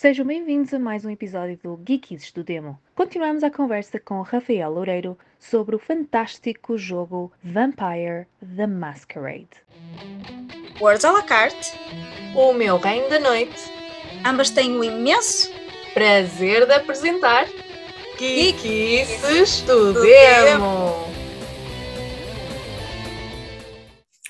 Sejam bem-vindos a mais um episódio do Geekies do Demo. Continuamos a conversa com Rafael Loureiro sobre o fantástico jogo Vampire The Masquerade. Words à la carte, O meu reino da noite. ambas têm o imenso Prazer de apresentar Geekies do do Demo.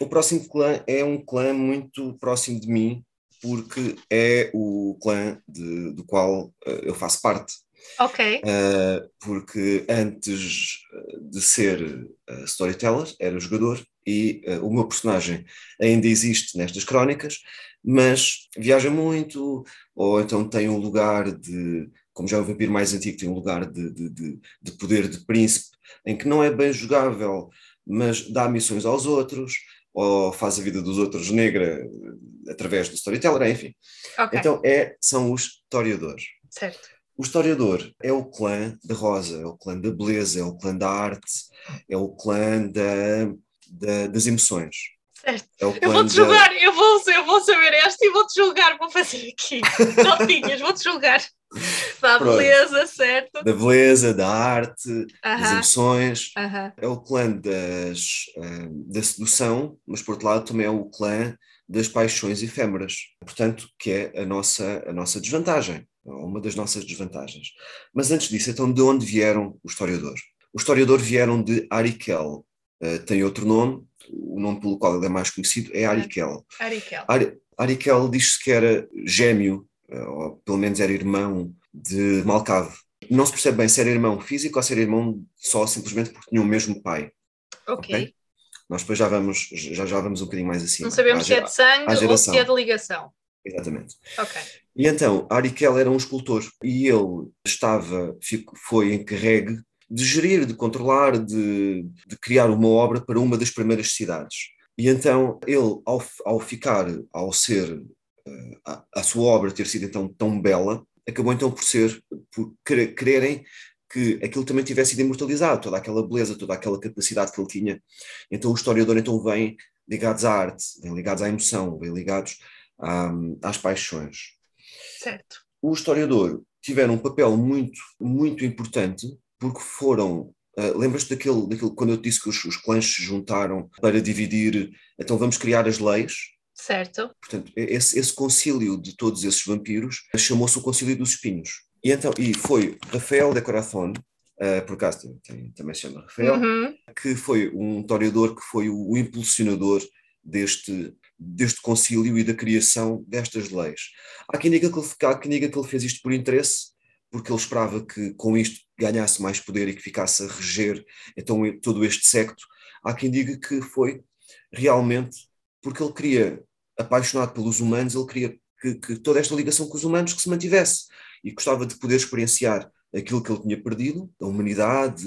O próximo clã é um clã muito próximo de mim, porque é o clã de- do qual eh, eu faço parte. Ok. Eh, porque antes eh, de ser eh, storyteller, era jogador, e eh, o meu personagem ainda existe nestas crónicas, mas viaja muito, ou então tem um lugar de, como já é o vampiro mais antigo, tem um lugar de, de, de, de poder de príncipe, em que não é bem jogável, mas dá missões aos outros, ou faz a vida dos outros negra eh, através do storyteller, enfim. Ok. Então é, são os historiadores. certo. O historiador é o clã da rosa, é o clã da beleza, é o clã da arte, é o clã da, da- das emoções. Certo. É Eu vou-te da- julgar, eu vou, eu vou saber esta e vou-te julgar, vou fazer aqui. Notinhas, vou-te julgar. Dá Pronto. beleza, certo? da beleza, da arte, das Aham. emoções. Aham. É o clã das, ah, da sedução, mas por outro lado também é o clã das paixões efêmeras. Portanto, que é a nossa, a nossa desvantagem, uma das nossas desvantagens. Mas antes disso, então, de onde vieram os historiadores? Os historiadores vieram de Arikel. Ah, tem outro nome, o nome pelo qual ele é mais conhecido é Arikel. Arikel. Ari- Arikel diz-se que era gêmeo, eh, ou pelo menos era irmão de Malcave. Não se percebe bem se era irmão físico ou se era irmão só simplesmente porque tinham o mesmo pai. Ok. ok. Nós depois já vamos, já, já vamos um bocadinho mais acima. Não sabemos À se é de sangue ou se é de ligação. Exatamente. Ok. E então, Arikel era um escultor e ele estava, foi encarregue de gerir, de controlar, de, de criar uma obra para uma das primeiras cidades. E então ele, ao, ao ficar, ao ser, eh, a, a sua obra ter sido então tão bela, acabou então por ser, por querer- quererem que aquilo também tivesse sido imortalizado, toda aquela beleza, toda aquela capacidade que ele tinha. Então o historiador então vem ligados à arte, vem ligados à emoção, vem ligados à- às paixões Certo. o historiador tiveram um papel muito, muito importante, porque foram. Uh, Lembras-te daquele, daquele, quando eu disse que os, os clãs se juntaram para dividir, então vamos criar as leis? Certo. Portanto, esse, esse concílio de todos esses vampiros chamou-se o Concílio dos Espinhos. E, então, e foi Rafael de Corazon, uh, por acaso tem- tem- também se chama Rafael, Uhum. que foi um historiador que foi o, o impulsionador deste, deste concílio e da criação destas leis. Há quem, diga que ele, há quem diga que ele fez isto por interesse, porque ele esperava que com isto ganhasse mais poder e que ficasse a reger então todo este secto. Há quem diga que foi realmente porque ele queria, apaixonado pelos humanos, ele queria que, que toda esta ligação com os humanos que se mantivesse e gostava de poder experienciar aquilo que ele tinha perdido, a humanidade,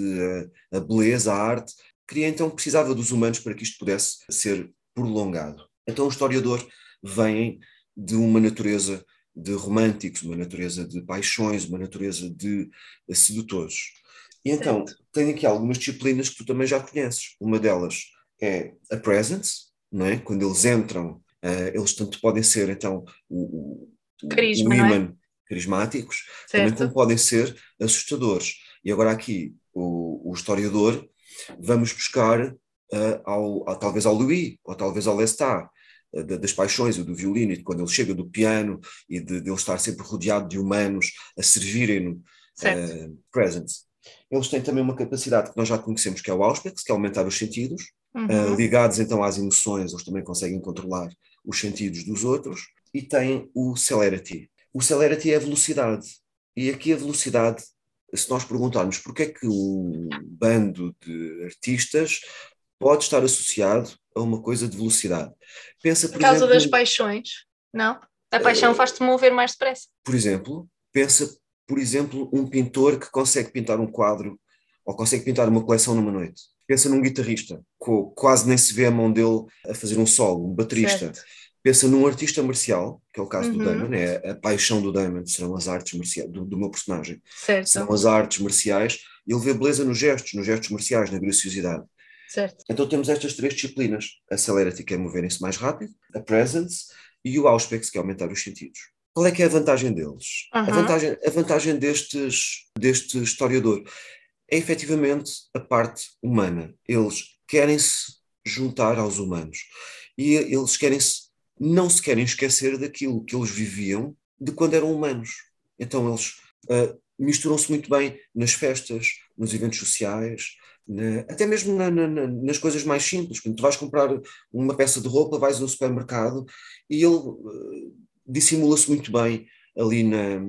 a, a beleza, a arte, queria então, precisava dos humanos para que isto pudesse ser prolongado. Então o historiador vem de uma natureza de românticos, uma natureza de paixões, uma natureza de sedutores. E então, tem aqui algumas disciplinas que tu também já conheces. Uma delas é a presence, não é? Quando eles entram, eh, eles tanto podem ser então o, o, o Carisma, não é? imã carismáticos, também Certo. como podem ser assustadores. E agora aqui o, o historiador vamos buscar eh, ao, talvez ao Louis, ou talvez ao Lestat, eh, da- das paixões e do violino, e de quando ele chega do piano e de, de ele estar sempre rodeado de humanos a servirem-no eh, presence. Eles têm também uma capacidade que nós já conhecemos, que é o Auspex, que é aumentar os sentidos, Uhum. Uh, ligados então às emoções, eles também conseguem controlar os sentidos dos outros, e tem o celerity. O celerity é a velocidade, e aqui a velocidade, se nós perguntarmos porque é que um bando de artistas pode estar associado a uma coisa de velocidade. Pensa, por Por causa exemplo, das paixões, não? A paixão Eh, faz-te mover mais depressa. por exemplo, pensa, por exemplo, um pintor que consegue pintar um quadro ou consegue pintar uma coleção numa noite. Pensa num guitarrista, co- quase nem se vê a mão dele a fazer um solo, um baterista. Certo. Pensa num artista marcial, que é o caso do Uhum. Damon, é a paixão do Damon, serão as artes marciais, do, do meu personagem, Certo. serão as artes marciais, e ele vê beleza nos gestos, nos gestos marciais, na graciosidade. Certo. Então temos estas três disciplinas, a celerity, que é moverem-se mais rápido, a presence, e o auspex, que é aumentar os sentidos. qual é que é a vantagem deles? A Uhum. vantagem, a vantagem destes, deste historiador é efetivamente a parte humana. Eles querem-se juntar aos humanos e eles querem-se, não se querem esquecer daquilo que eles viviam de quando eram humanos. Então eles ah, misturam-se muito bem nas festas, nos eventos sociais, na- até mesmo na- na- na- nas coisas mais simples. Quando tu vais comprar uma peça de roupa, vais ao supermercado e ele ah, dissimula-se muito bem ali na,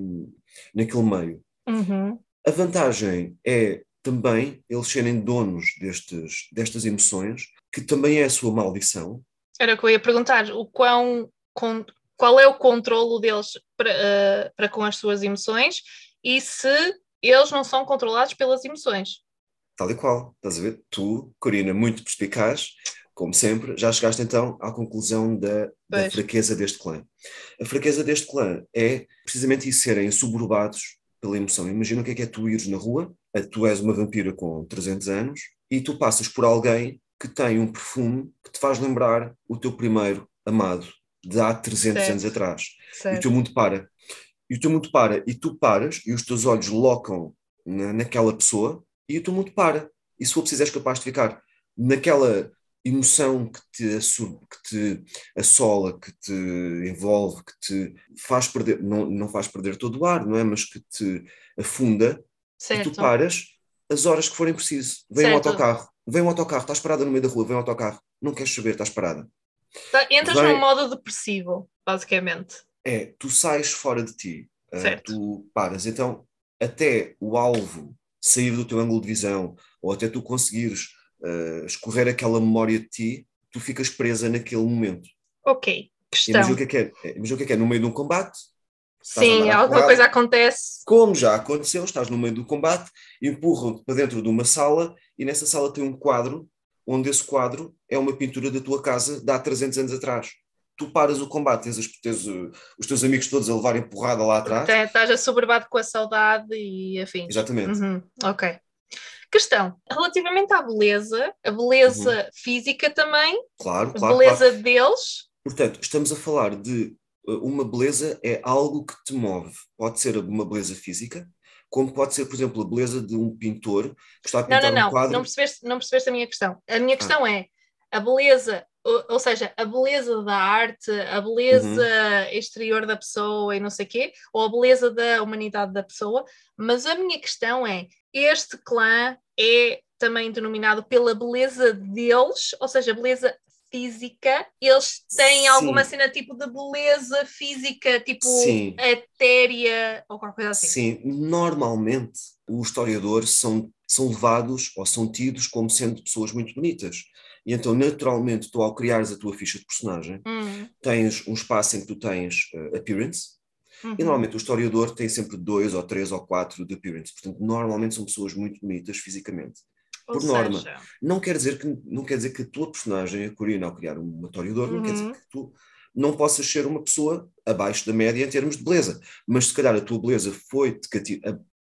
naquele meio. Uhum. A vantagem é também eles serem donos destes, destas emoções, que também é a sua maldição. Era o que eu ia perguntar, o quão, con- qual é o controlo deles para, eh, para com as suas emoções e se eles não são controlados pelas emoções. Tal e qual, estás a ver? Tu, Corina, muito perspicaz, como sempre, já chegaste então à conclusão da, da fraqueza deste clã. A fraqueza deste clã é precisamente isso, serem suburbados pela emoção. Imagina o que é que é tu ires na rua, tu és uma vampira com 300 anos e tu passas por alguém que tem um perfume que te faz lembrar o teu primeiro amado de há 300 Certo. anos atrás. E o Certo. teu mundo para. E o teu mundo para, e tu paras, e os teus olhos locam na, naquela pessoa, e o teu mundo para. E se for preciso, és capaz de ficar naquela emoção que te, que te assola, que te envolve, que te faz perder, não, não faz perder todo o ar, não é? Mas que te afunda, e Certo. tu paras as horas que forem preciso. Vem um Certo. autocarro, vem um autocarro, estás parada no meio da rua, vem um autocarro, não queres saber, estás parada. Tá- Entras Vem- num modo depressivo, basicamente. é tu sais fora de ti, uh, Certo. tu paras. Então, até o alvo sair do teu ângulo de visão, ou até tu conseguires uh, escorrer aquela memória de ti, tu ficas presa naquele momento. Ok. Questão. Imagina o que é que é, é, imagina o que é que é no meio de um combate, Sim, alguma coisa acontece. como já aconteceu, estás no meio do combate, empurram-te para dentro de uma sala e nessa sala tem um quadro, onde esse quadro é uma pintura da tua casa de há 300 anos atrás. Tu paras o combate, tens, as- tens, uh, os teus amigos todos a levarem porrada lá atrás. Tá- Estás assoberbado com a saudade e afins. Exatamente. Uhum, Ok. Questão. Relativamente à beleza, a beleza Uhum. física também, Claro, a claro, beleza claro. deles. Portanto, estamos a falar de uma beleza é algo que te move. Pode ser uma beleza física, como pode ser, por exemplo, a beleza de um pintor que está a Não, pintar não, não. um quadro. Não percebeste, não percebeste a minha questão. A minha Ah. questão é a beleza, ou, ou seja, a beleza da arte, a beleza Uhum. exterior da pessoa e não sei o quê, ou a beleza da humanidade da pessoa. Mas a minha questão é: este clã é também denominado pela beleza deles, ou seja, beleza física, eles têm Sim. alguma cena tipo de beleza física, tipo Sim. etérea ou qualquer coisa assim. Sim, normalmente os historiadores são, são levados ou são tidos como sendo pessoas muito bonitas. E então, naturalmente, tu ao criares a tua ficha de personagem, Hum, tens um espaço em que tu tens uh, appearance, uhum. e normalmente o historiador tem sempre dois ou três ou quatro de appearance. Portanto, normalmente são pessoas muito bonitas fisicamente. Ou por norma. seja, Não quer dizer que, não quer dizer que a tua personagem, a Corina, ao criar um historiador, não quer dizer Uhum. que tu não possas ser uma pessoa abaixo da média em termos de beleza. Mas se calhar a tua beleza foi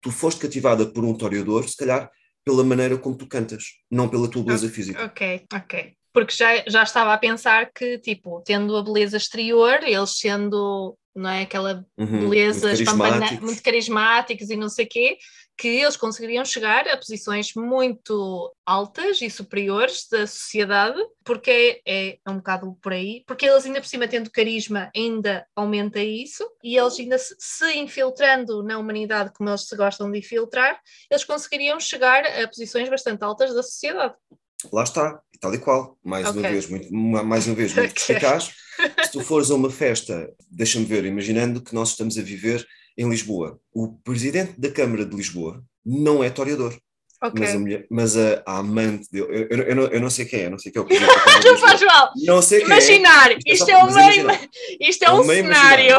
tu foste cativada por um historiador, se calhar pela maneira como tu cantas, não pela tua beleza física. Ok, ok. Porque já, já estava a pensar que, tipo, tendo a beleza exterior, eles sendo, não é, aquela Uhum, beleza muito espampana- carismáticos. muito carismáticos e não sei o quê, que eles conseguiriam chegar a posições muito altas e superiores da sociedade, porque é, é um bocado por aí, porque eles ainda por cima tendo carisma ainda aumenta isso, e eles ainda se, se infiltrando na humanidade como eles se gostam de infiltrar, eles conseguiriam chegar a posições bastante altas da sociedade. Lá está, tal e qual. Mais uma Ok. vez, muito, mais uma vez, muito Ok. eficaz. Se tu fores a uma festa, deixa-me ver, imaginando que nós estamos a viver em Lisboa, o presidente da Câmara de Lisboa não é toreador, Ok. mas, a, mulher, mas a, a amante dele, eu, eu, eu não, eu não sei quem é, não sei quem é o presidente Não faz mal. Não sei quem Imaginar, é. isto só- é um mas meio, imagina, isto é, É um um meio cenário.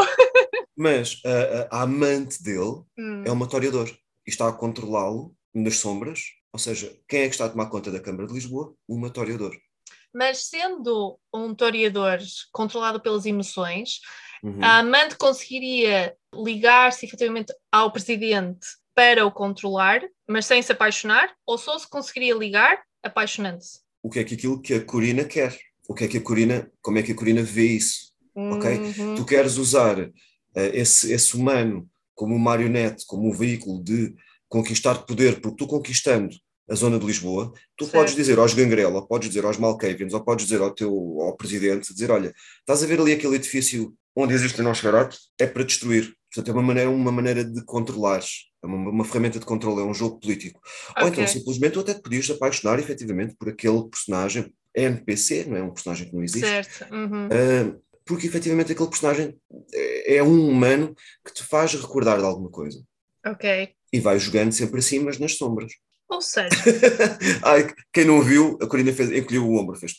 Mas a, a- a amante dele Hum. é uma toreador e está a controlá-lo nas sombras. Ou seja, quem é que está a tomar conta da Câmara de Lisboa? Uma toreador. Mas sendo um toreador controlado pelas emoções, Uhum. a amante conseguiria ligar-se efetivamente ao presidente para o controlar, mas sem se apaixonar, ou só se conseguiria ligar apaixonando-se? o que é que aquilo que a Corina quer. O que é que a Corina, como é que a Corina vê isso? Ok? Uhum. Tu queres usar esse, esse humano como marionete, como um veículo de conquistar poder, porque tu conquistando a zona de Lisboa, tu certo. podes dizer aos Gangrela, ou podes dizer aos Malkavians, ou podes dizer ao teu ao presidente, dizer, olha, estás a ver ali aquele edifício onde existe o Nosferatu? É para destruir. Portanto, é uma maneira, uma maneira de controlar, é uma, uma ferramenta de controle, é um jogo político. Okay. Ou então, simplesmente, tu até te podias apaixonar, efetivamente, por aquele personagem, é NPC, não é um personagem que não existe. Certo. Uhum. Uh, porque, efetivamente, aquele personagem é, é um humano que te faz recordar de alguma coisa. Ok. E vai jogando sempre assim, mas nas sombras. Ou seja. Ai, quem não viu, a Corina fez, encolheu o ombro, fez.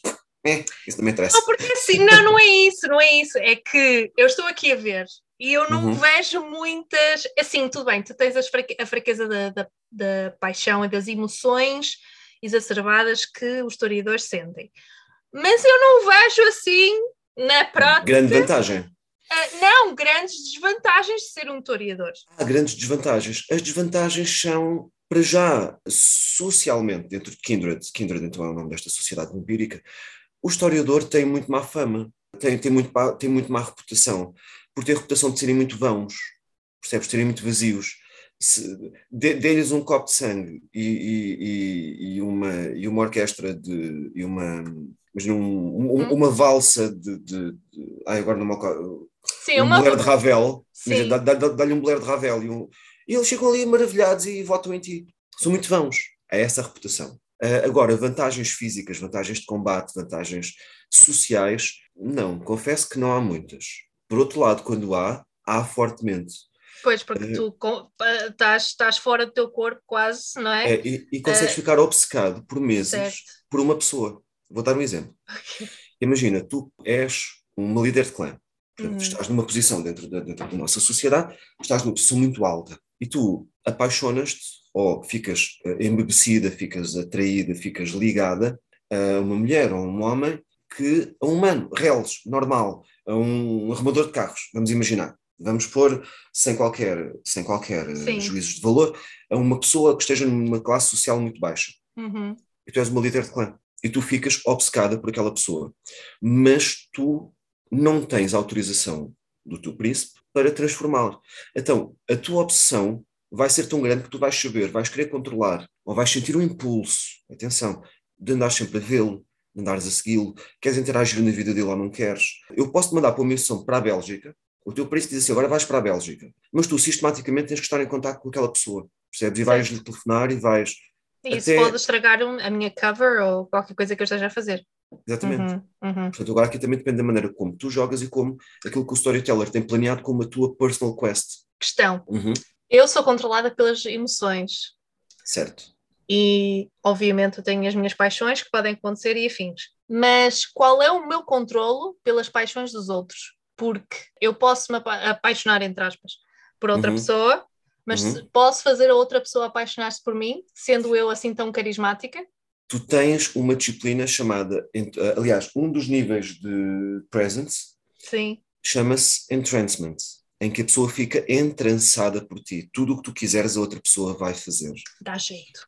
É, isso também interessa. Não, porque assim, não, não é isso, não é isso. É que eu estou aqui a ver e eu não uhum. vejo muitas. Assim, tudo bem, tu tens fraque... a fraqueza da, da, da, paixão e das emoções exacerbadas que os historiadores sentem. Mas eu não vejo assim, na prática. Grande vantagem. Uh, não, grandes desvantagens de ser um historiador. Há grandes desvantagens. As desvantagens são para já, socialmente, dentro de Kindred, Kindred então é o nome desta sociedade vampírica, o historiador tem muito má fama, tem, tem, muito, tem muito má reputação, por ter a reputação de serem muito vãos, percebes? Serem muito vazios. Dê-lhes um copo de sangue e, e, e, uma, e uma orquestra de. e uma. Imagina um, um, hum. uma valsa de. de, de ai, agora não me Sim, um uma... de Ravel, dá-lhe um bolero de Ravel e um, e eles ficam ali maravilhados e votam em ti. São muito vãos a essa reputação. Uh, agora, vantagens físicas, vantagens de combate, vantagens sociais, não, confesso que não há muitas. Por outro lado, quando há, há fortemente. Pois, porque uh, tu estás, estás fora do teu corpo quase, não é? é e, e, consegues uh, ficar obcecado por meses certo. por uma pessoa. Vou dar um exemplo. Okay. Imagina, tu és uma líder de clã. Portanto, uhum. Estás numa posição dentro da, dentro da nossa sociedade, estás numa posição muito alta e tu apaixonas-te ou ficas uh, embebecida, ficas atraída, ficas ligada a uma mulher ou a um homem que a um humano, reles, normal, a um arrumador de carros, vamos imaginar. Vamos pôr, sem qualquer, sem qualquer uh, juízo de valor, a uma pessoa que esteja numa classe social muito baixa. Uhum. E tu és uma líder de clã. E tu ficas obcecada por aquela pessoa. Mas tu não tens autorização do teu príncipe para transformá-lo. Então, a tua obsessão vai ser tão grande que tu vais saber, vais querer controlar, ou vais sentir um impulso, atenção, de andar sempre a vê-lo, de andares a segui-lo, queres interagir na vida dele ou não queres. Eu posso te mandar para uma missão para a Bélgica, o teu príncipe diz assim, agora vais para a Bélgica, mas tu sistematicamente tens que estar em contato com aquela pessoa, percebes? E vais-lhe telefonar e vais... E isso até... pode estragar a minha cover ou qualquer coisa que eu esteja a fazer. Exatamente. Uhum, uhum. Portanto, agora aqui também depende da maneira como tu jogas e como aquilo que o storyteller tem planeado como a tua personal quest. Questão. Uhum. Eu sou controlada pelas emoções. Certo. E, obviamente, eu tenho as minhas paixões que podem acontecer e afins. Mas qual é o meu controlo pelas paixões dos outros? Porque eu posso me apaixonar, entre aspas, por outra uhum. pessoa, mas uhum. posso fazer a outra pessoa apaixonar-se por mim, sendo eu assim tão carismática? Tu tens uma disciplina chamada, aliás, um dos níveis de presence chama-se entrancement, em que a pessoa fica entrançada por ti. Tudo o que tu quiseres, a outra pessoa vai fazer. Dá jeito.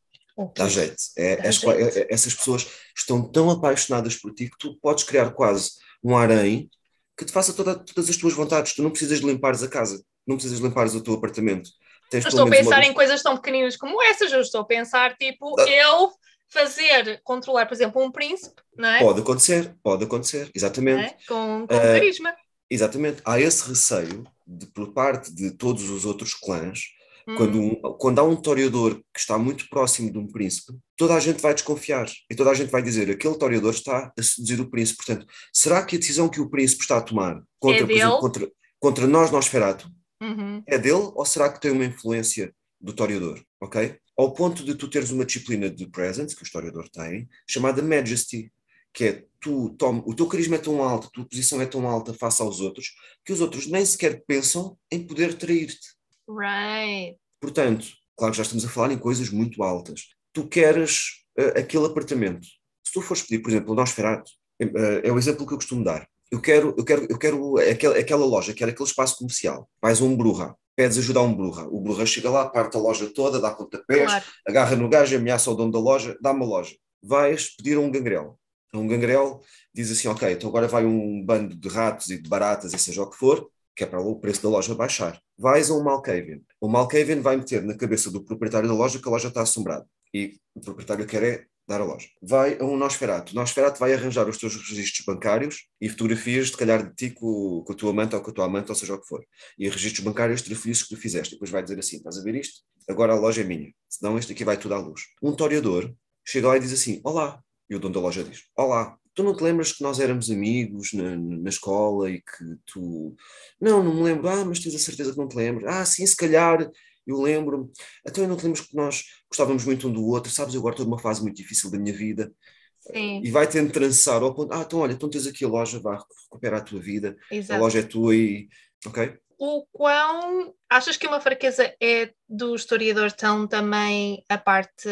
Dá jeito. É, Dá jeito. É, é, essas pessoas estão tão apaixonadas por ti que tu podes criar quase um harém que te faça toda, todas as tuas vontades. Tu não precisas de limpares a casa, não precisas de limpares o teu apartamento. Tens eu estou a pensar uma... em coisas tão pequeninas como essas, eu estou a pensar, tipo, ah. eu fazer, controlar, por exemplo, um príncipe, não é? Pode acontecer, pode acontecer, exatamente. É? Com, com uh, carisma. Exatamente. Há esse receio de, por parte de todos os outros clãs, hum. quando, um, quando há um toreador que está muito próximo de um príncipe, toda a gente vai desconfiar e toda a gente vai dizer aquele toreador está a seduzir o príncipe. Portanto, será que a decisão que o príncipe está a tomar contra, é exemplo, contra, contra nós, Nosferatu, uhum. é dele ou será que tem uma influência do toreador? Ok? Ao ponto de tu teres uma disciplina de presence, que o historiador tem, chamada Majesty, que é tu toma, o teu carisma é tão alto, a tua posição é tão alta face aos outros, que os outros nem sequer pensam em poder trair-te. Right. Portanto, claro que já estamos a falar em coisas muito altas. Tu queres uh, aquele apartamento. Se tu fores pedir, por exemplo, o Nosferatu, uh, é o exemplo que eu costumo dar. Eu quero, eu quero, eu quero aquela, aquela loja, quero aquele espaço comercial. Vais a um Bruja, pedes ajuda a um burra. O burra chega lá, parte a loja toda, dá pontapés, claro. agarra no gajo, ameaça o dono da loja, dá uma loja. Vais pedir a um gangrel. Um gangrel diz assim, ok, então agora vai um bando de ratos e de baratas e seja o que for, que é para o preço da loja baixar. Vais a um Malkavian. O Malkavian vai meter na cabeça do proprietário da loja que a loja está assombrada. E o proprietário quer é dar a loja. Vai a um Nosferato. O Nosferato vai arranjar os teus registros bancários e fotografias, de calhar, de ti com, com a tua amante ou com a tua amante, ou seja o que for. E registros bancários de que tu fizeste. E depois vai dizer assim: estás a ver isto? Agora a loja é minha. Senão este aqui vai tudo à luz. Um toreador chega lá e diz assim: Olá. E o dono da loja diz: Olá. Tu não te lembras que nós éramos amigos na, na escola e que tu. Não, não me lembro. Ah, mas tens a certeza que não te lembras. Ah, sim, se calhar eu lembro-me. Então eu não te lembro que nós gostávamos muito um do outro. Sabes, eu agora estou numa fase muito difícil da minha vida. Sim. E vai tendo trançar ao ponto. Ah, então olha, então tens aqui a loja, vai recuperar a tua vida. Exato. A loja é tua e. Ok? o quão achas que uma fraqueza é do historiador tão também a parte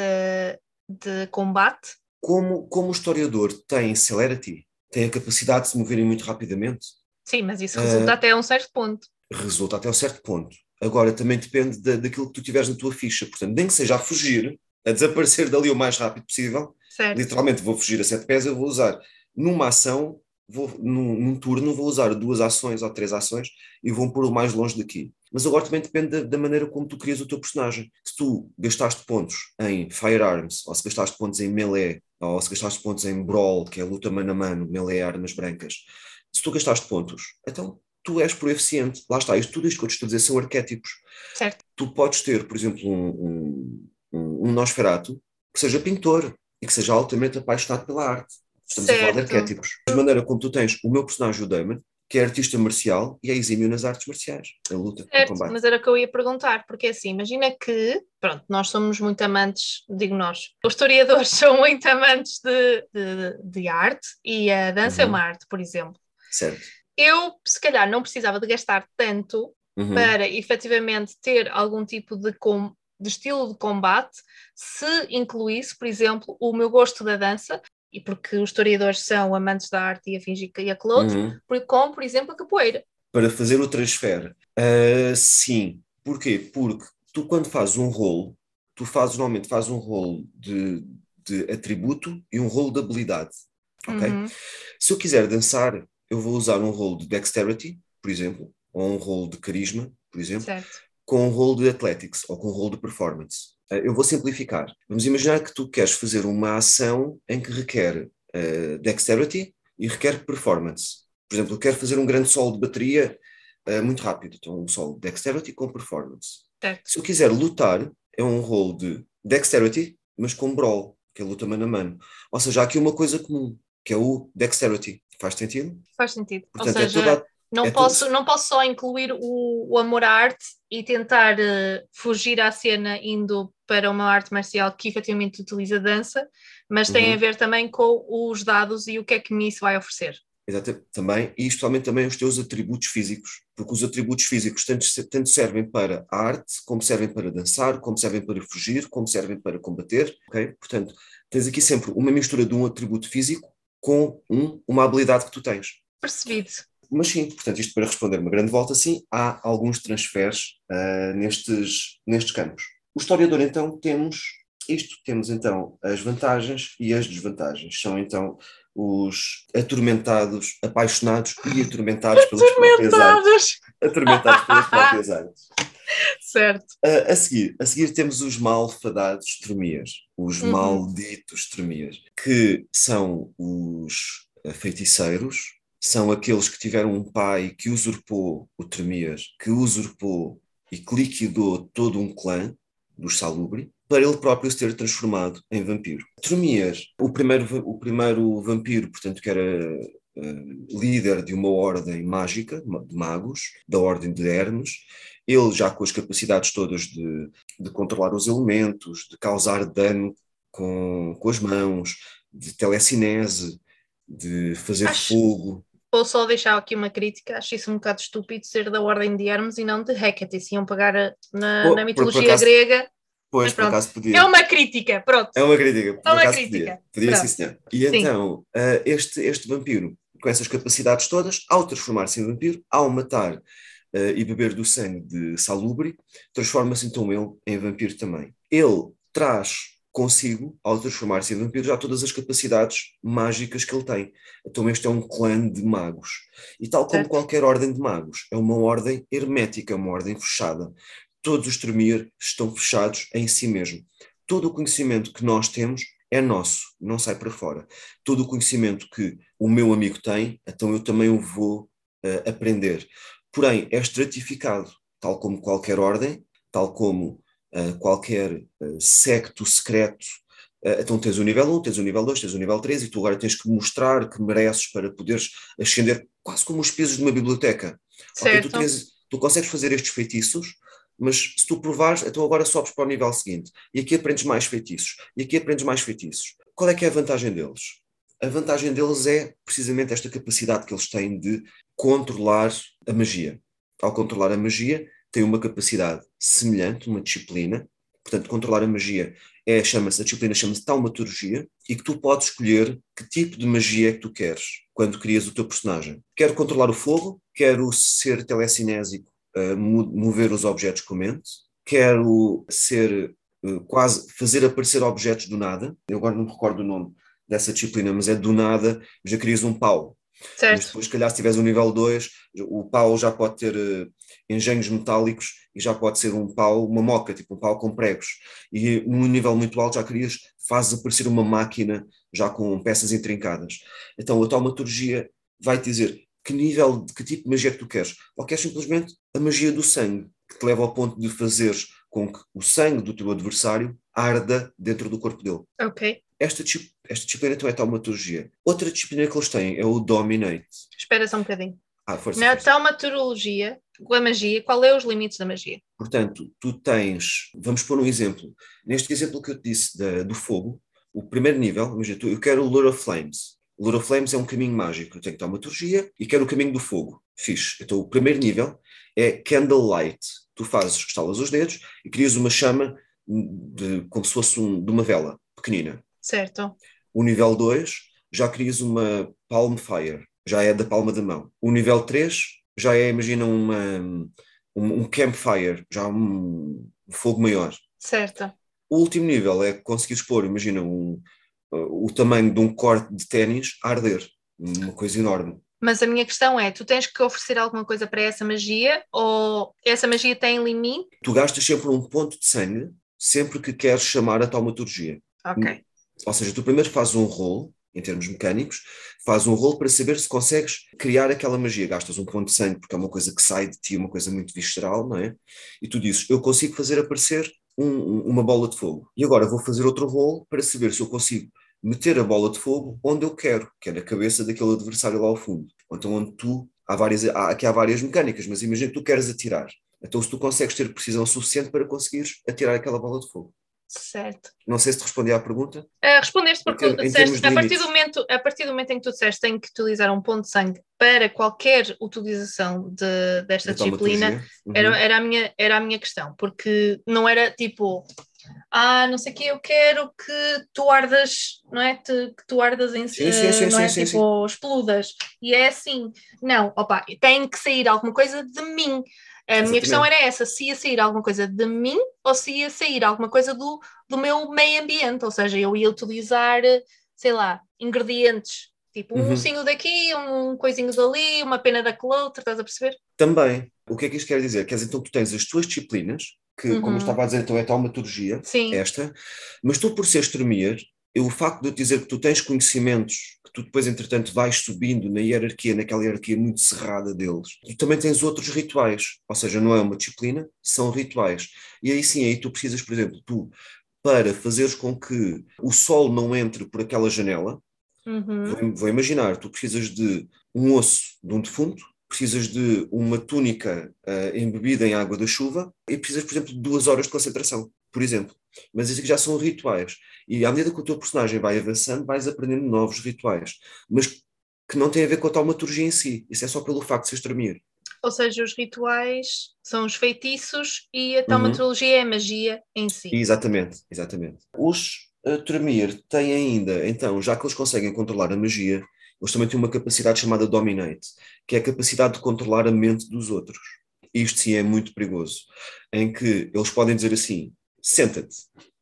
de combate? Como, como o historiador tem celerity, tem a capacidade de se moverem muito rapidamente. Sim, mas isso resulta uh, até a um certo ponto. Resulta até a um certo ponto. Agora, também depende da, daquilo que tu tiveres na tua ficha. Portanto, nem que seja a fugir, a desaparecer dali o mais rápido possível. Certo. Literalmente, vou fugir a sete pés, eu vou usar numa ação vou, num, num, turno vou usar duas ações ou três ações e vou pôr o mais longe daqui. Mas agora também depende da, da, maneira como tu crias o teu personagem. Se tu gastaste pontos em firearms, ou se gastaste pontos em melee, ou se gastaste pontos em brawl, que é luta mano a mano, melee armas brancas, se tu gastaste pontos, então tu és proeficiente. Lá está, isto, tudo isto que eu te estou a dizer são arquétipos. Certo. Tu podes ter, por exemplo, um, um, um Nosferatu que seja pintor e que seja altamente apaixonado pela arte. Estamos certo. a falar de arquétipos. De maneira como tu tens o meu personagem, o Damon, que é artista marcial e é exímio nas artes marciais, a luta, certo, combate. Mas era o que eu ia perguntar, porque assim, imagina que, pronto, nós somos muito amantes, digo nós, os historiadores são muito amantes de, de, de arte e a dança uhum. é uma arte, por exemplo. Certo. Eu, se calhar, não precisava de gastar tanto uhum. para efetivamente ter algum tipo de, com, de estilo de combate se incluísse, por exemplo, o meu gosto da dança e porque os historiadores são amantes da arte e a fingir e a outro, uhum. como, por exemplo, a capoeira. Para fazer o transfer, uh, sim. Porquê? Porque tu, quando fazes um rolo, tu fazes, normalmente fazes um rolo de, de atributo e um rolo de habilidade. Ok? Uhum. Se eu quiser dançar, eu vou usar um rolo de dexterity, por exemplo, ou um rolo de carisma, por exemplo, certo. com um rolo de athletics ou com um rolo de performance. Eh, eu vou simplificar. Vamos imaginar que tu queres fazer uma ação em que requer uh, dexterity e requer performance. Por exemplo, eu quero fazer um grande solo de bateria uh, muito rápido. Então, um solo de dexterity com performance. Se eu quiser lutar, é um rol de dexterity, mas com brawl, que é luta mano a mano. Ou seja, há aqui uma coisa comum, que é o dexterity. Faz sentido? Faz sentido. Portanto, Ou seja, é toda, não, é posso, não posso só incluir o, o amor à arte e tentar uh, fugir à cena indo para uma arte marcial que efetivamente utiliza dança, mas uhum. tem a ver também com os dados e o que é que me isso vai oferecer. Exatamente, também, e especialmente também os teus atributos físicos, porque os atributos físicos tanto, tanto servem para a arte, como servem para dançar, como servem para fugir, como servem para combater, ok? Portanto, tens aqui sempre uma mistura de um atributo físico com um, uma habilidade que tu tens. Percebido. Mas sim, portanto, isto para responder uma grande volta, sim, há alguns transferes uh, nestes, nestes campos. O historiador, então, temos isto, temos então as vantagens e as desvantagens. São então os atormentados, apaixonados e atormentados pelas próprias artes. Atormentados pelas próprias artes. Certo. Uh, a, seguir, a seguir temos os malfadados tremias, os uhum. malditos tremias, que são os feiticeiros, são aqueles que tiveram um pai que usurpou o Tremias, que usurpou e que liquidou todo um clã dos Salubre, para ele próprio se ter transformado em vampiro. Tremias, o primeiro, o primeiro vampiro, portanto, que era uh, líder de uma ordem mágica, de magos, da ordem de Hermes, ele já com as capacidades todas de, de controlar os elementos, de causar dano com, com as mãos, de telecinese, de fazer Acho... fogo. Vou só deixar aqui uma crítica, acho isso um bocado estúpido ser da ordem de Hermes e não de Hecate, se iam pagar na, na mitologia por, por acaso, grega. Pois, por acaso podia. É uma crítica, pronto. É uma crítica, por é uma crítica. Podia, podia sim, senhor. E sim. então, uh, este, este vampiro, com essas capacidades todas, ao transformar-se em vampiro, ao matar uh, e beber do sangue de Salubre, transforma-se então ele em vampiro também. Ele traz consigo, ao transformar-se em vampiro, já todas as capacidades mágicas que ele tem. Então este é um clã de magos. E tal como qualquer ordem de magos, é uma ordem hermética, uma ordem fechada. Todos os Tremere estão fechados em si mesmo. Todo o conhecimento que nós temos é nosso, não sai para fora. Todo o conhecimento que o meu amigo tem, então eu também o vou eh, aprender. Porém, é estratificado, tal como qualquer ordem, tal como uh, qualquer uh, secto secreto. Uh, então tens o nível 1, tens o nível 2, tens o nível 3 e tu agora tens que mostrar que mereces para poderes ascender quase como os pesos de uma biblioteca. Okay, Certo. tu, tens, tu consegues fazer estes feitiços, mas se tu provares, então agora sobes para o nível seguinte. E aqui aprendes mais feitiços. E aqui aprendes mais feitiços. Qual é que é a vantagem deles? A vantagem deles é precisamente esta capacidade que eles têm de controlar a magia. Ao controlar a magia, tem uma capacidade semelhante, uma disciplina. Portanto, controlar a magia é, chama-se, a disciplina chama-se taumaturgia e que tu podes escolher que tipo de magia é que tu queres quando crias o teu personagem. Quero controlar o fogo, quero ser telecinésico, mover os objetos com a mente, quero ser uh, quase fazer aparecer objetos do nada. Eu agora não me recordo o nome dessa disciplina, mas é do nada, já crias um pau. Certo. Mas depois, se calhar, se tiveres um nível 2, o pau já pode ter uh, engenhos metálicos e já pode ser um pau, uma moca, tipo um pau com pregos. E num nível muito alto já querias, fazes aparecer uma máquina já com peças intrincadas. Então a taumaturgia vai te dizer que nível, de que tipo de magia que tu queres. Ou queres simplesmente a magia do sangue, que te leva ao ponto de fazeres com que o sangue do teu adversário arda dentro do corpo dele. Ok. Esta, esta disciplina então é taumaturgia. Outra disciplina que eles têm é o Dominate. Espera só um bocadinho. Ah, força, Na força. taumaturologia, com a magia, qual é os limites da magia? Portanto, tu tens, vamos pôr um exemplo. Neste exemplo que eu te disse da, do fogo, o primeiro nível, imagina, tu, eu quero o Lure of Flames. O Lure of Flames é um caminho mágico. Eu tenho taumaturgia e quero o caminho do fogo. Fixe. Então, o primeiro nível é Candlelight. Tu fazes, estalas os dedos e crias uma chama de, como se fosse um, de uma vela pequenina. Certo. O nível 2 já crias uma Palm Fire, já é da palma da mão. O nível 3 já é, imagina, uma, um, um campfire, já um, um fogo maior. Certo. O último nível é conseguires pôr, imagina, um, uh, o tamanho de um corte de ténis a arder, uma coisa enorme. Mas a minha questão é, tu tens que oferecer alguma coisa para essa magia ou essa magia tem limite? Tu gastas sempre um ponto de sangue sempre que queres chamar a taumaturgia. Ok. Ou seja, tu primeiro fazes um rolo, em termos mecânicos, fazes um rolo para saber se consegues criar aquela magia. Gastas um ponto de sangue porque é uma coisa que sai de ti, uma coisa muito visceral, não é? E tu dizes, eu consigo fazer aparecer um, uma bola de fogo. E agora vou fazer outro rolo para saber se eu consigo meter a bola de fogo onde eu quero, que é na cabeça daquele adversário lá ao fundo. Ou então onde tu, há várias, há, aqui há várias mecânicas, mas imagina que tu queres atirar. Então se tu consegues ter precisão suficiente para conseguires atirar aquela bola de fogo. Certo. Não sei se te respondi à pergunta. Uh, respondeste porque Em tu termos disseste, de a partir, do momento, a partir do momento em que tu disseste tem que utilizar um ponto de sangue para qualquer utilização de, desta Da disciplina. Uhum. era, era, a minha, era a minha questão, porque não era tipo, ah, não sei o que, eu quero que tu ardas, não é? Te- que tu ardas em Sim, sim, sim, não é? sim, sim, tipo, explodas. E é assim, não, opa, tem que sair alguma coisa de mim. A minha Exatamente. questão era essa, se ia sair alguma coisa de mim ou se ia sair alguma coisa do, do meu meio ambiente, ou seja, eu ia utilizar, sei lá, ingredientes, tipo um Uhum. ossinho daqui, um coisinho dali, uma pena daquele outro, estás a perceber? Também. O que é que isto quer dizer? Quer dizer, então tu tens as tuas disciplinas, que, como Uhum. eu estava a dizer, então é taumaturgia, Sim, esta, mas tu por seres Tremere, eu, o facto de eu te dizer que tu tens conhecimentos, que tu depois, entretanto, vais subindo na hierarquia, naquela hierarquia muito cerrada deles, tu também tens outros rituais, ou seja, não é uma disciplina, são rituais. E aí sim, aí tu precisas, por exemplo, tu, para fazeres com que o sol não entre por aquela janela, Uhum. Vou, vou imaginar, tu precisas de um osso de um defunto, precisas de uma túnica ah, embebida em água da chuva e precisas, por exemplo, de duas horas de concentração, por exemplo. Mas isso aqui já são rituais. E à medida que o teu personagem vai avançando, vais aprendendo novos rituais, mas que não têm a ver com a taumaturgia em si. Isso é só pelo facto de seres Tremere. Ou seja, os rituais são os feitiços e Uhum. a taumaturgia é a magia em si. Exatamente, exatamente. Os uh, Tremere têm ainda, então, já que eles conseguem controlar a magia, eles também têm uma capacidade chamada Dominate, que é a capacidade de controlar a mente dos outros. Isto sim é muito perigoso, em que eles podem dizer assim: senta-te,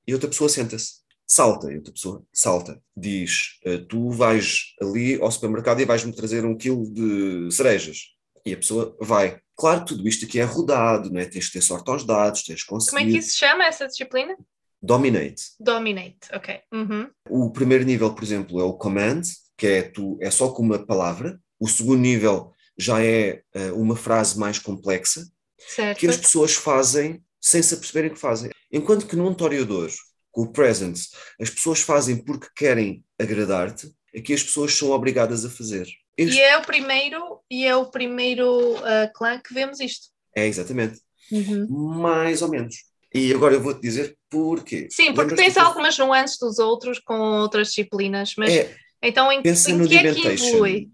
e outra pessoa senta-se. salta, e outra pessoa salta. Diz, uh, tu vais ali ao supermercado e vais-me trazer um quilo de cerejas. E a pessoa vai. Claro, tudo isto aqui é rodado, né? tens de ter sorte aos dados, tens de conseguir. Como é que isso se chama, essa disciplina? Dominate. Dominate, ok. Uhum. O primeiro nível, por exemplo, é o command, que é, tu, é só com uma palavra. O segundo nível já é uh, uma frase mais complexa, certo. que as pessoas fazem sem se aperceberem que fazem. Enquanto que num toriador, com o present, as pessoas fazem porque querem agradar-te, aqui as pessoas são obrigadas a fazer. Este... E é o primeiro, e é o primeiro uh, clã que vemos isto. É, exatamente. Uhum. Mais ou menos. E agora eu vou-te dizer porquê. Sim, porque tens algumas nuances dos outros com outras disciplinas, mas é, então em, pensa em no que é que evolui?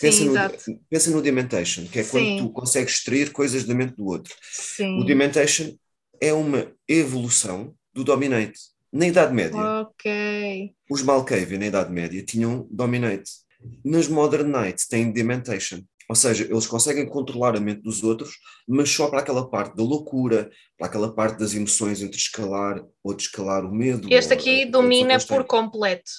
Pensa, Sim, no, exato. pensa no Dementation, que é Sim. quando tu consegues extrair coisas da mente do outro. Sim. O Dementation é uma evolução do Dominate. Na Idade Média, Ok. os Malkavian na Idade Média tinham Dominate. Nas Modern Knights têm Dementation. Ou seja, eles conseguem controlar a mente dos outros, mas só para aquela parte da loucura, para aquela parte das emoções entre escalar ou descalar o medo. Este ou aqui a domina por completo.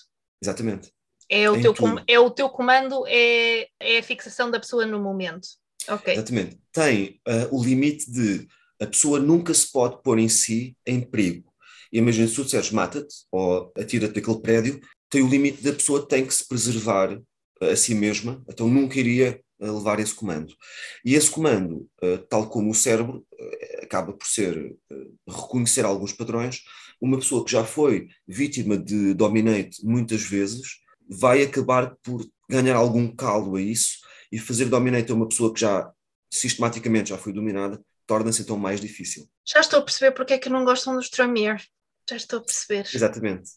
Exatamente. É o, Em teu tudo. é o teu comando, é, é a fixação da pessoa no momento. Ok. Exatamente. Tem ah, o limite de a pessoa nunca se pode pôr em si em perigo. Imagina se tu disseres mata-te ou atira-te daquele prédio, tem o limite da pessoa tem que se preservar ah, a si mesma, então nunca iria ah, levar esse comando. E esse comando, ah, tal como o cérebro, acaba por ser reconhecer alguns padrões. Uma pessoa que já foi vítima de dominate muitas vezes vai acabar por ganhar algum calo a isso e fazer dominate a uma pessoa que já sistematicamente já foi dominada torna-se então mais difícil. Já estou a perceber porque é que não gostam dos Tramier. Já estou a perceber. Exatamente.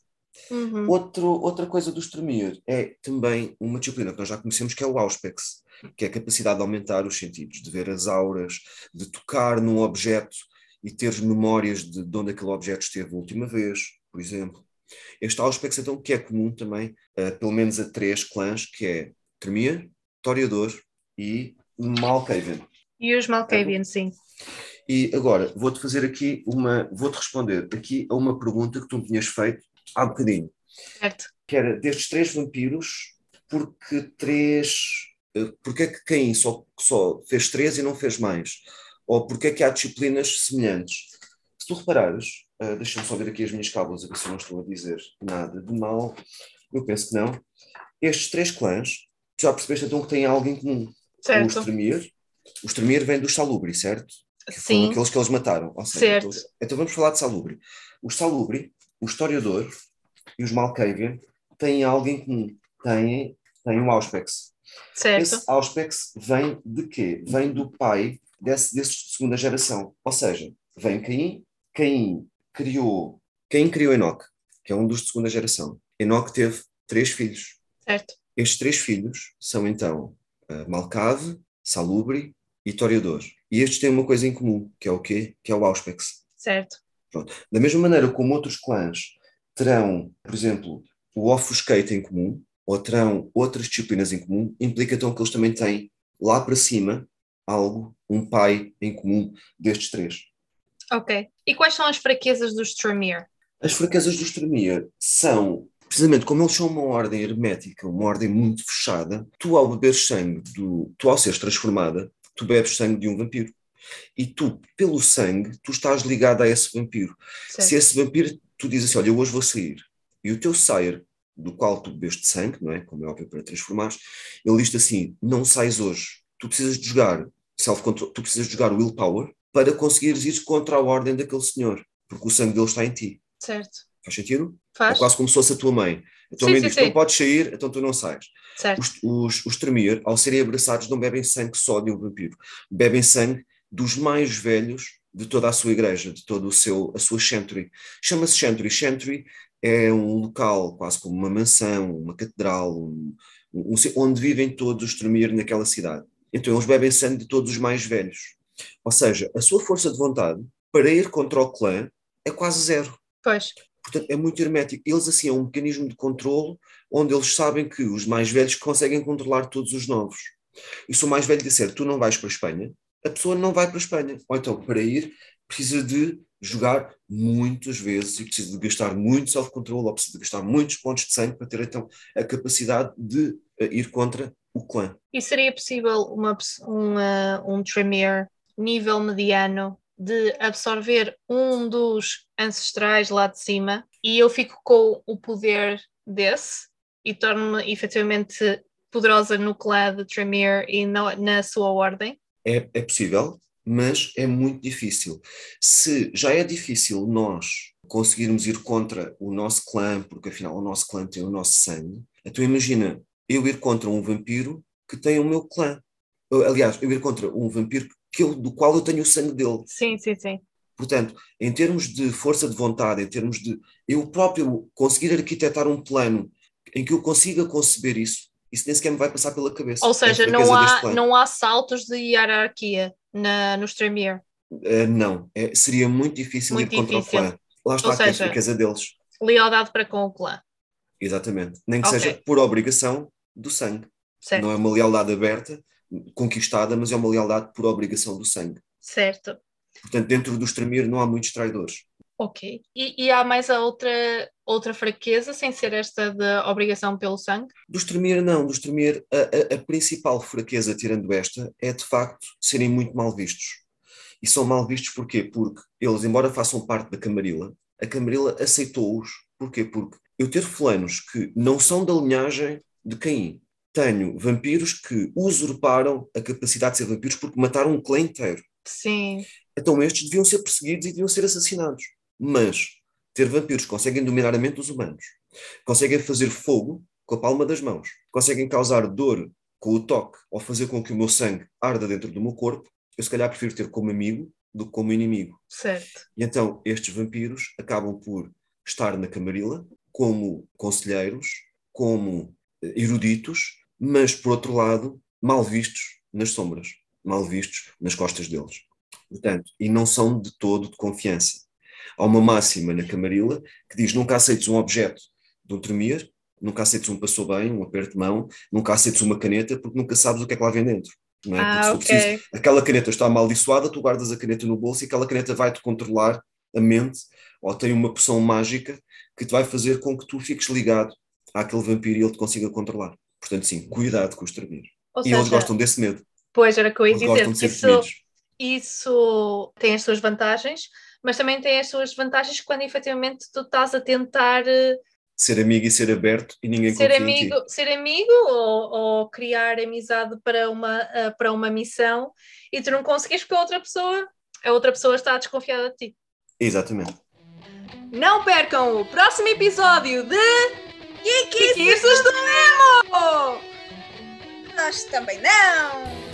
Uhum. Outro, outra coisa do Stremir é também uma disciplina que nós já conhecemos, que é o Auspex, que é a capacidade de aumentar os sentidos, de ver as auras, de tocar num objeto e ter memórias de, de onde aquele objeto esteve a última vez, por exemplo. Este Auspex, então, que é comum também, eh, pelo menos a três clãs, que é Tremir, Toreador e Malkavian. E os Malkavian, sim. E agora, vou-te fazer aqui uma, vou-te responder aqui a uma pergunta que tu me tinhas feito há bocadinho, Certo. que era destes três vampiros, porque três, eh, porque é que Caim só, só fez três e não fez mais? Ou porque é que há disciplinas semelhantes? Se tu reparares, eh, deixa-me só ver aqui as minhas cábulas, a ver se eu não estou a dizer nada de mal, eu penso que não. Estes três clãs, já percebeste então que têm algo em comum. O Certo. Stremir, o Stremir vem dos Salubri, certo? que Sim. aqueles que eles mataram. Seja, Certo. Então, então vamos falar de Salubri. Os Salubri, o historiador e os Malkavian têm algo em comum. Têm, têm o Auspex. Certo. Esse Auspex vem de quê? Vem do pai desse, desses de segunda geração. Ou seja, vem Caim, Caim criou, Caim criou Enoque, que é um dos de segunda geração. Enoque teve três filhos. Certo. Estes três filhos são então uh, Malcave, Salubri e Toreador. E estes têm uma coisa em comum, que é o quê? Que é o Auspex. Certo. Da mesma maneira como outros clãs terão, por exemplo, o Offuscate em comum, ou terão outras disciplinas em comum, implica então que eles também têm lá para cima algo, um pai em comum destes três. Ok. E quais são as fraquezas dos Tramier? As fraquezas do Stremir são, precisamente como eles são uma ordem hermética, uma ordem muito fechada, tu ao beber sangue, do, tu ao seres transformada, tu bebes sangue de um vampiro. E tu, pelo sangue, tu estás ligado a esse vampiro. Se esse vampiro, tu dizes assim, olha, hoje vou sair, e o teu sair, do qual tu bebeste sangue, não é? Como é óbvio para transformares, ele diz assim, não sais hoje, tu precisas de jogar self-control, tu precisas de jogar willpower para conseguires ir contra a ordem daquele senhor, porque o sangue dele está em ti. Certo. Faz sentido? Faz? É quase como se fosse a tua mãe. A tua Sim, mãe sim, diz, sim. não podes sair, então tu não sais. Certo. Os, os, os Tremir, ao serem abraçados, não bebem sangue só de um vampiro. Bebem sangue dos mais velhos de toda a sua igreja, de toda o seu, a sua Chantry. Chama-se Chantry. Chantry é um local, quase como uma mansão, uma catedral, um, um, onde vivem todos os Tremir naquela cidade. Então eles bebem sangue de todos os mais velhos. Ou seja, a sua força de vontade para ir contra o clã é quase zero. Pois. Portanto, é muito hermético. Eles, assim, é um mecanismo de controle onde eles sabem que os mais velhos conseguem controlar todos os novos. E se o mais velho disser, tu não vais para a Espanha, a pessoa não vai para a Espanha. Ou então, para ir, precisa de jogar muitas vezes e precisa de gastar muito self-control ou precisa de gastar muitos pontos de sangue para ter então a capacidade de uh, ir contra o clã. E seria possível uma, uma, um Tremere nível mediano de absorver um dos ancestrais lá de cima e eu fico com o poder desse e torno-me efetivamente poderosa no clã de Tremere e na, na sua ordem? É, é possível, mas é muito difícil. Se já é difícil nós conseguirmos ir contra o nosso clã, porque afinal o nosso clã tem o nosso sangue, então imagina eu ir contra um vampiro que tem o meu clã. Aliás, eu ir contra um vampiro que eu, do qual eu tenho o sangue dele. Sim, sim, sim. Portanto, em termos de força de vontade, em termos de eu próprio conseguir arquitetar um plano em que eu consiga conceber isso, isso nem sequer me vai passar pela cabeça. Ou seja, não há, não há saltos de hierarquia na, no Tremere. Uh, não, é, seria muito difícil muito ir contra difícil. o clã. Lá está Ou seja, a fraqueza deles. Lealdade para com o clã. Exatamente. Nem que okay. seja por obrigação do sangue. Certo. Não é uma lealdade aberta, conquistada, mas é uma lealdade por obrigação do sangue. Certo. Portanto, dentro do Tremere não há muitos traidores. Ok. E, e, há mais a outra, outra fraqueza, sem ser esta da obrigação pelo sangue? Dos Tremere, não. Dos Tremere, a, a, a, principal fraqueza, tirando esta, é de facto serem muito mal vistos. E são mal vistos porquê? Porque eles, embora façam parte da Camarilla, a Camarilla aceitou-os. Porquê? Porque eu ter fulanos que não são da linhagem de Caim, tenho vampiros que usurparam a capacidade de ser vampiros porque mataram um clã inteiro. Sim. Então estes deviam ser perseguidos e deviam ser assassinados. Mas ter vampiros conseguem dominar a mente dos humanos, conseguem fazer fogo com a palma das mãos, conseguem causar dor com o toque ou fazer com que o meu sangue arda dentro do meu corpo, eu se calhar prefiro ter como amigo do que como inimigo. Certo. E então estes vampiros acabam por estar na camarila como conselheiros, como eruditos, mas por outro lado, mal vistos nas sombras, mal vistos nas costas deles. Portanto, e não são de todo de confiança. Há uma máxima na Camarilla que diz: nunca aceites um objeto de um tremir, nunca aceites um passou bem, um aperto de mão, nunca aceites uma caneta, porque nunca sabes o que é que lá vem dentro. É? Ah, okay. preciso, aquela caneta está amaldiçoada, tu guardas a caneta no bolso e aquela caneta vai-te controlar a mente, ou tem uma poção mágica que te vai fazer com que tu fiques ligado àquele vampiro e ele te consiga controlar. Portanto, sim, cuidado com os tremir. e seja, eles gostam desse medo. Pois, era o que eu ia dizer. Isso, isso tem as suas vantagens, mas também tem as suas vantagens quando efetivamente tu estás a tentar eh, ser amigo e ser aberto e ninguém ser amigo ser amigo ou, ou, criar amizade para uma uh, para uma missão e tu não consegues porque a outra pessoa a outra pessoa está desconfiada de ti exatamente não percam o próximo episódio de Geekices do Nemo! Nós também não!